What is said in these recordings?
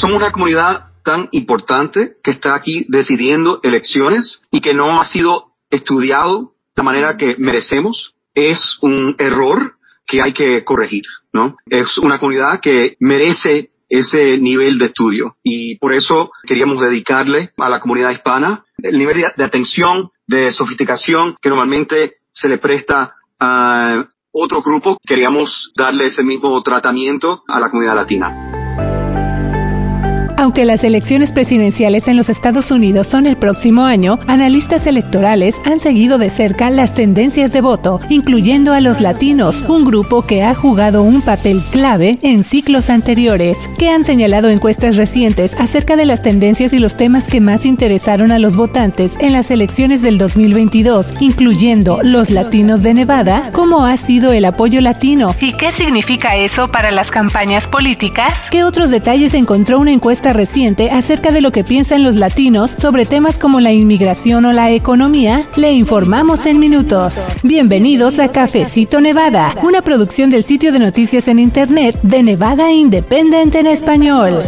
somos una comunidad tan importante que está aquí decidiendo elecciones y que no ha sido estudiado de manera que merecemos, es un error que hay que corregir, ¿no? Es una comunidad que merece ese nivel de estudio y por eso queríamos dedicarle a la comunidad hispana el nivel de atención, de sofisticación que normalmente se le presta a otros grupos. Queríamos darle ese mismo tratamiento a la comunidad latina. Aunque las elecciones presidenciales en los Estados Unidos son el próximo año, analistas electorales han seguido de cerca las tendencias de voto, incluyendo a los latinos, un grupo que ha jugado un papel clave en ciclos anteriores, que han señalado encuestas recientes acerca de las tendencias y los temas que más interesaron a los votantes en las elecciones del 2022, incluyendo los latinos de Nevada, cómo ha sido el apoyo latino y qué significa eso para las campañas políticas. ¿Qué otros detalles encontró una encuesta reciente acerca de lo que piensan los latinos sobre temas como la inmigración o la economía, le informamos en minutos. Bienvenidos a Cafecito Nevada, una producción del sitio de noticias en Internet de Nevada Independent en español.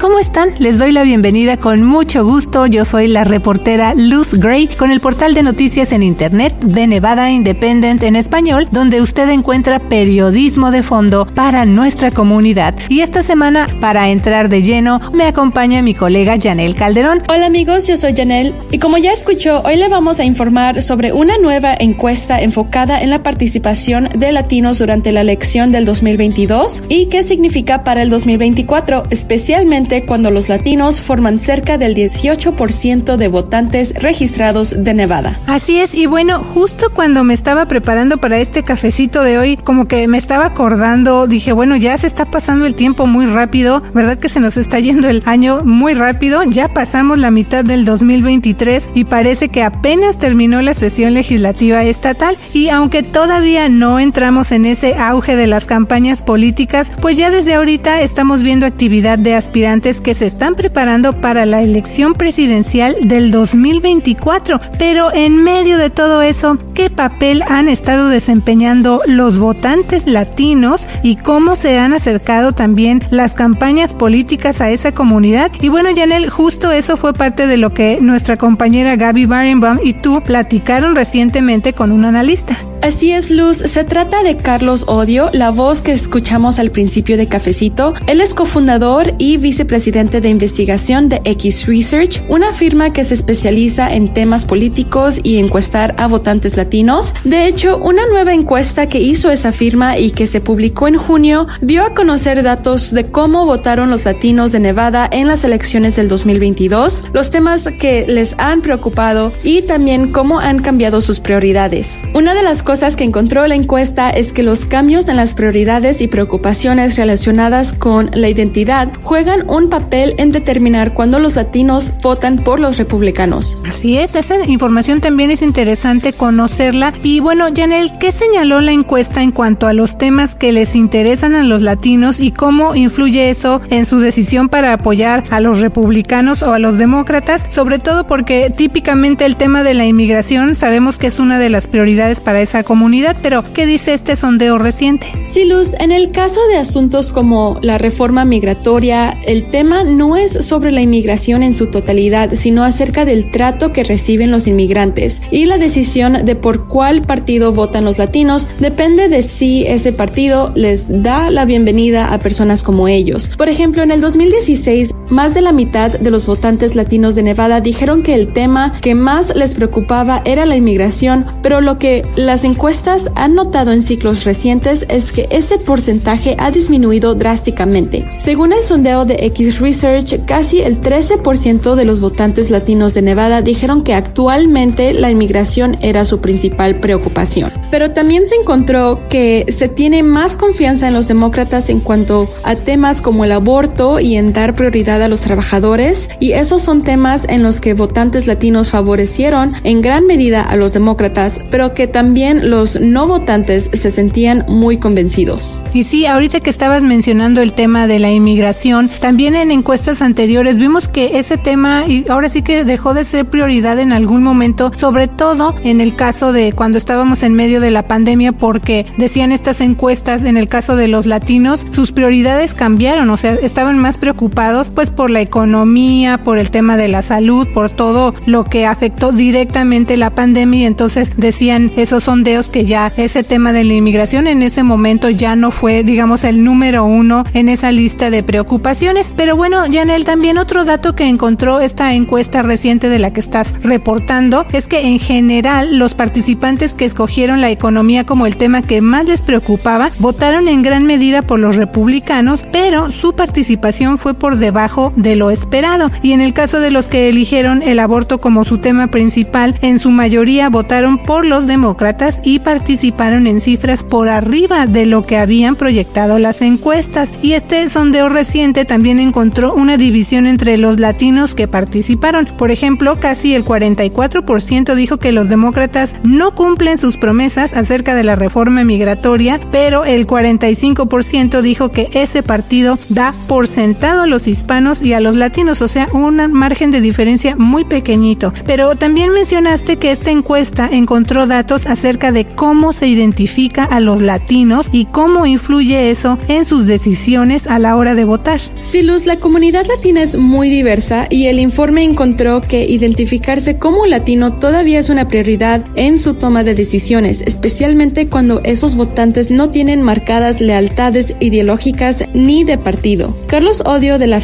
¿Cómo están? Les doy la bienvenida con mucho gusto. Yo soy la reportera Luz Gray con el portal de noticias en Internet de Nevada Independent en español, donde usted encuentra periodismo de fondo para nuestra comunidad. Y esta semana, para entrar de lleno, me acompaña mi colega Janel Calderón. Hola amigos, yo soy Janel y como ya escuchó, hoy le vamos a informar sobre una nueva encuesta enfocada en la participación de latinos durante la elección del 2022 y qué significa para el 2024, especialmente cuando los latinos forman cerca del 18% de votantes registrados de Nevada. Así es, y bueno, justo cuando me estaba preparando para este cafecito de hoy, como que me estaba acordando, dije, bueno, ya se está pasando el tiempo muy rápido, ¿verdad que se nos está yendo el año muy rápido? Ya pasamos la mitad del 2023 y parece que apenas terminó la sesión legislativa estatal y aunque todavía no entramos en ese auge de las campañas políticas, pues ya desde ahorita estamos viendo actividad de aspirantes que se están preparando para la elección presidencial del 2024. Pero en medio de todo eso, ¿qué papel han estado desempeñando los votantes latinos y cómo se han acercado también las campañas políticas a esa comunidad? Y bueno, Janel, justo eso fue parte de lo que nuestra compañera Gaby Barenbaum y tú platicaron recientemente con un analista. Así es, Luz. Se trata de Carlos Odio, la voz que escuchamos al principio de Cafecito. Él es cofundador y vicepresidente de investigación de X Research, una firma que se especializa en temas políticos y encuestar a votantes latinos. De hecho, una nueva encuesta que hizo esa firma y que se publicó en junio dio a conocer datos de cómo votaron los latinos de Nevada en las elecciones del 2022, los temas que les han preocupado y también cómo han cambiado sus prioridades. Una de las cosas que encontró la encuesta es que los cambios en las prioridades y preocupaciones relacionadas con la identidad juegan un papel en determinar cuándo los latinos votan por los republicanos. Así es, esa información también es interesante conocerla. Y bueno, Janel, ¿qué señaló la encuesta en cuanto a los temas que les interesan a los latinos y cómo influye eso en su decisión para apoyar a los republicanos o a los demócratas? Sobre todo porque típicamente el tema de la inmigración sabemos que es una de las prioridades para esa comunidad, pero ¿qué dice este sondeo reciente? Sí, Luz, en el caso de asuntos como la reforma migratoria, el tema no es sobre la inmigración en su totalidad, sino acerca del trato que reciben los inmigrantes y la decisión de por cuál partido votan los latinos depende de si ese partido les da la bienvenida a personas como ellos. Por ejemplo, en el 2016, más de la mitad de los votantes latinos de Nevada dijeron que el tema que más les preocupaba era la inmigración, pero lo que las encuestas han notado en ciclos recientes es que ese porcentaje ha disminuido drásticamente. Según el sondeo de X Research, casi el 13% de los votantes latinos de Nevada dijeron que actualmente la inmigración era su principal preocupación. Pero también se encontró que se tiene más confianza en los demócratas en cuanto a temas como el aborto y en dar prioridad a los trabajadores y esos son temas en los que votantes latinos favorecieron en gran medida a los demócratas, pero que también los no votantes se sentían muy convencidos. Y sí, ahorita que estabas mencionando el tema de la inmigración, también en encuestas anteriores vimos que ese tema y ahora sí que dejó de ser prioridad en algún momento, sobre todo en el caso de cuando estábamos en medio de la pandemia, porque decían estas encuestas en el caso de los latinos, sus prioridades cambiaron, o sea, estaban más preocupados pues por la economía, por el tema de la salud, por todo lo que afectó directamente la pandemia entonces decían esos sondeos que ya ese tema de la inmigración en ese momento ya no fue, digamos, el número uno en esa lista de preocupaciones. Pero bueno, Janel, también otro dato que encontró esta encuesta reciente de la que estás reportando es que en general los participantes que escogieron la economía como el tema que más les preocupaba votaron en gran medida por los republicanos, pero su participación fue por debajo de lo esperado. Y en el caso de los que eligieron el aborto como su tema principal, en su mayoría votaron por los demócratas y participaron en cifras por arriba de lo que habían proyectado las encuestas. Y este sondeo reciente también encontró una división entre los latinos que participaron. Por ejemplo, casi el 44% dijo que los demócratas no cumplen sus promesas acerca de la reforma migratoria, pero el 45% dijo que ese partido da por sentado a los hispanos y a los latinos, o sea, un margen de diferencia muy pequeñito. Pero también mencionaste que esta encuesta encontró datos acerca de cómo se identifica a los latinos y cómo influye eso en sus decisiones a la hora de votar. Sí, Luz, la comunidad latina es muy diversa y el informe encontró que identificarse como latino todavía es una prioridad en su toma de decisiones, especialmente cuando esos votantes no tienen marcadas lealtades ideológicas ni de partido. Carlos Odio de la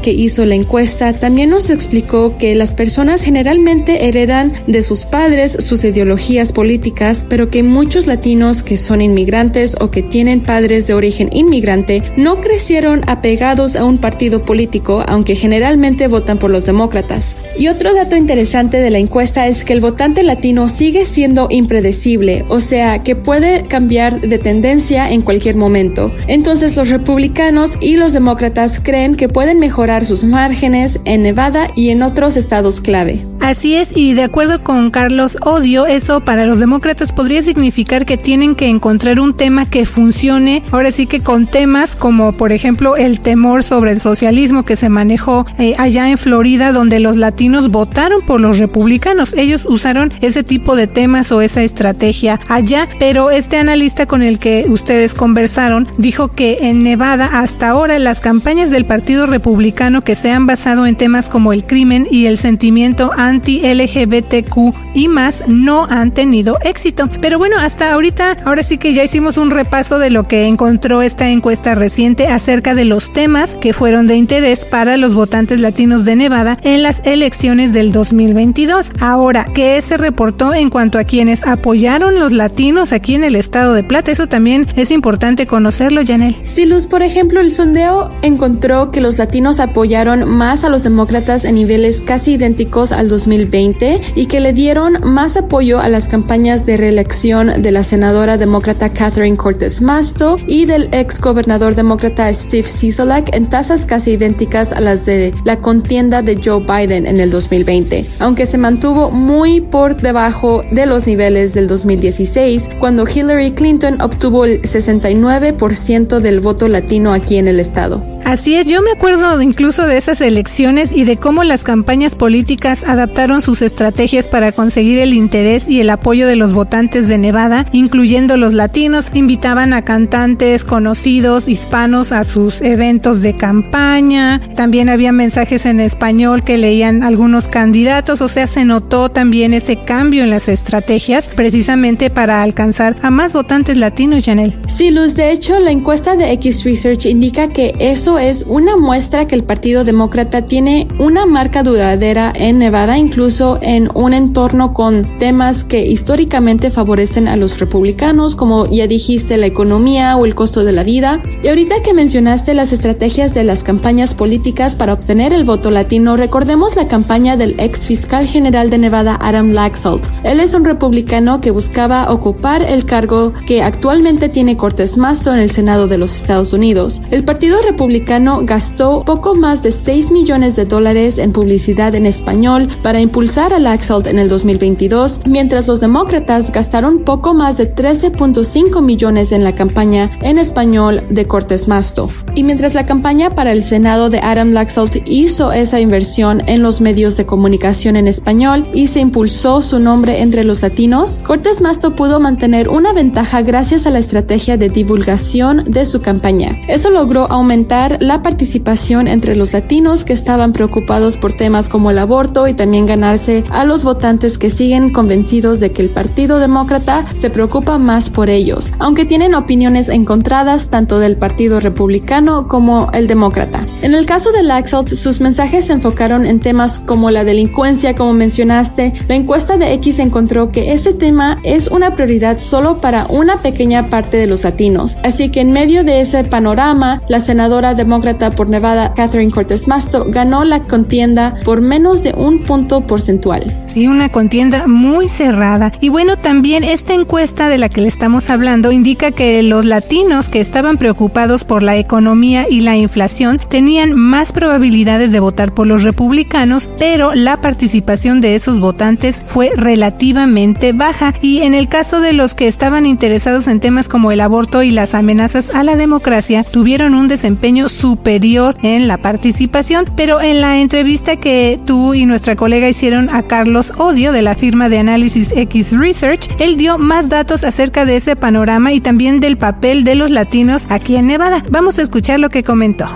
que hizo la encuesta también nos explicó que las personas generalmente heredan de sus padres sus ideologías políticas, pero que muchos latinos que son inmigrantes o que tienen padres de origen inmigrante no crecieron apegados a un partido político, aunque generalmente votan por los demócratas. Y otro dato interesante de la encuesta es que el votante latino sigue siendo impredecible, o sea, que puede cambiar de tendencia en cualquier momento. Entonces los republicanos y los demócratas creen que pueden mejorar sus márgenes en Nevada y en otros estados clave. Así es, y de acuerdo con Carlos Odio, eso para los demócratas podría significar que tienen que encontrar un tema que funcione, ahora sí que con temas como por ejemplo el temor sobre el socialismo que se manejó eh, allá en Florida, donde los latinos votaron por los republicanos. Ellos usaron ese tipo de temas o esa estrategia allá, pero este analista con el que ustedes conversaron dijo que en Nevada hasta ahora las campañas del Partido Republicano que se han basado en temas como el crimen y el sentimiento anti-LGBTQ y más no han tenido éxito. Pero bueno, hasta ahorita, ahora sí que ya hicimos un repaso de lo que encontró esta encuesta reciente acerca de los temas que fueron de interés para los votantes latinos de Nevada en las elecciones del 2022. Ahora, ¿qué se reportó en cuanto a quienes apoyaron los latinos aquí en el estado de Plata? Eso también es importante conocerlo, Janel. Sí, Luz, por ejemplo, el sondeo encontró que los latinos apoyaron más a los demócratas en niveles casi idénticos al 2020 y que le dieron más apoyo a las campañas de reelección de la senadora demócrata Catherine Cortez Masto y del ex gobernador demócrata Steve Sisolak en tasas casi idénticas a las de la contienda de Joe Biden en el 2020, aunque se mantuvo muy por debajo de los niveles del 2016 cuando Hillary Clinton obtuvo el 69% del voto latino aquí en el estado. Así es, yo me acuerdo incluso de esas elecciones y de cómo las campañas políticas adaptaron sus estrategias para conseguir el interés y el apoyo de los votantes de Nevada, incluyendo los latinos, invitaban a cantantes conocidos hispanos a sus eventos de campaña, también había mensajes en español que leían algunos candidatos, o sea, se notó también ese cambio en las estrategias precisamente para alcanzar a más votantes latinos, Janel. Sí, Luz, de hecho, la encuesta de X Research indica que eso es una muestra que el Partido Demócrata tiene una marca duradera en Nevada, incluso en un entorno con temas que históricamente favorecen a los republicanos, como ya dijiste, la economía o el costo de la vida. Y ahorita que mencionaste las estrategias de las campañas políticas para obtener el voto latino, recordemos la campaña del ex fiscal general de Nevada, Adam Laxalt. Él es un republicano que buscaba ocupar el cargo que actualmente tiene Cortés Masto en el Senado de los Estados Unidos. El Partido Republicano Gastó poco más de 6 millones de dólares en publicidad en español para impulsar a Laxalt en el 2022, mientras los demócratas gastaron poco más de 13.5 millones en la campaña en español de Cortés Masto. Y mientras la campaña para el Senado de Adam Laxalt hizo esa inversión en los medios de comunicación en español y se impulsó su nombre entre los latinos, Cortés Masto pudo mantener una ventaja gracias a la estrategia de divulgación de su campaña. Eso logró aumentar la participación entre los latinos que estaban preocupados por temas como el aborto y también ganarse a los votantes que siguen convencidos de que el Partido Demócrata se preocupa más por ellos, aunque tienen opiniones encontradas tanto del Partido Republicano como el Demócrata. En el caso de Laxalt, sus mensajes se enfocaron en temas como la delincuencia, como mencionaste. La encuesta de X encontró que ese tema es una prioridad solo para una pequeña parte de los latinos. Así que en medio de ese panorama, la senadora demócrata por Nevada, Catherine Cortez Masto, ganó la contienda por menos de un punto porcentual. Sí, una contienda muy cerrada. Y bueno, también esta encuesta de la que le estamos hablando indica que los latinos que estaban preocupados por la economía y la inflación tenían más probabilidades de votar por los republicanos, pero la participación de esos votantes fue relativamente baja. Y en el caso de los que estaban interesados en temas como el aborto y las amenazas a la democracia, tuvieron un desempeño superior en la participación, pero en la entrevista que tú y nuestra colega hicieron a Carlos Odio de la firma de análisis X Research, él dio más datos acerca de ese panorama y también del papel de los latinos aquí en Nevada. Vamos a escuchar lo que comentó.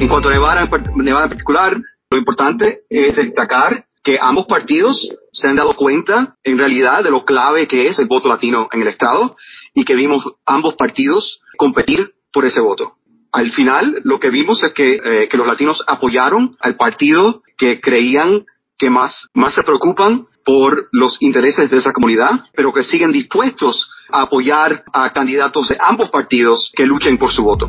En cuanto a Nevada, Nevada en particular, lo importante es destacar que ambos partidos se han dado cuenta en realidad de lo clave que es el voto latino en el Estado y que vimos ambos partidos competir por ese voto. Al final, lo que vimos es que, eh, que los latinos apoyaron al partido que creían que más, más se preocupan por los intereses de esa comunidad, pero que siguen dispuestos a apoyar a candidatos de ambos partidos que luchen por su voto.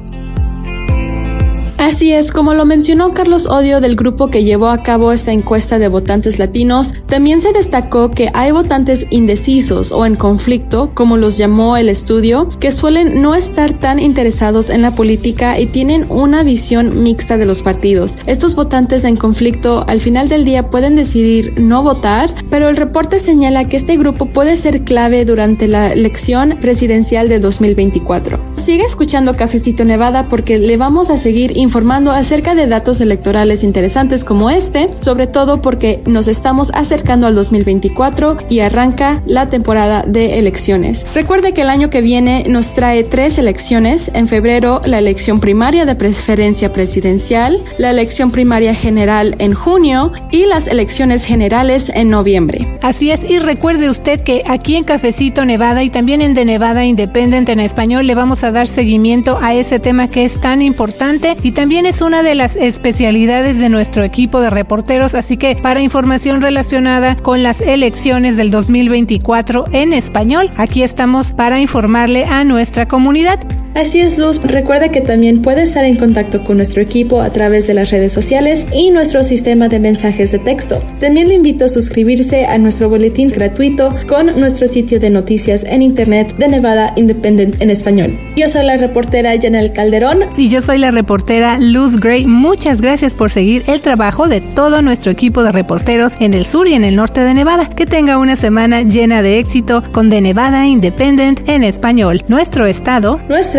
Así es, como lo mencionó Carlos Odio del grupo que llevó a cabo esta encuesta de votantes latinos, también se destacó que hay votantes indecisos o en conflicto, como los llamó el estudio, que suelen no estar tan interesados en la política y tienen una visión mixta de los partidos. Estos votantes en conflicto al final del día pueden decidir no votar, pero el reporte señala que este grupo puede ser clave durante la elección presidencial de 2024. Sigue escuchando Cafecito Nevada porque le vamos a seguir informando acerca de datos electorales interesantes como este, sobre todo porque nos estamos acercando al 2024 y arranca la temporada de elecciones. Recuerde que el año que viene nos trae tres elecciones. En febrero la elección primaria de preferencia presidencial, la elección primaria general en junio y las elecciones generales en noviembre. Así es, y recuerde usted que aquí en Cafecito Nevada y también en De Nevada Independent en español le vamos a dar seguimiento a ese tema que es tan importante y también es una de las especialidades de nuestro equipo de reporteros, así que para información relacionada con las elecciones del 2024 en español, aquí estamos para informarle a nuestra comunidad. Así es, Luz. Recuerda que también puede estar en contacto con nuestro equipo a través de las redes sociales y nuestro sistema de mensajes de texto. También le invito a suscribirse a nuestro boletín gratuito con nuestro sitio de noticias en internet de Nevada Independent en español. Yo soy la reportera Janel Calderón. Y yo soy la reportera Luz Gray. Muchas gracias por seguir el trabajo de todo nuestro equipo de reporteros en el sur y en el norte de Nevada. Que tenga una semana llena de éxito con De Nevada Independent en español. Nuestro estado, nuestra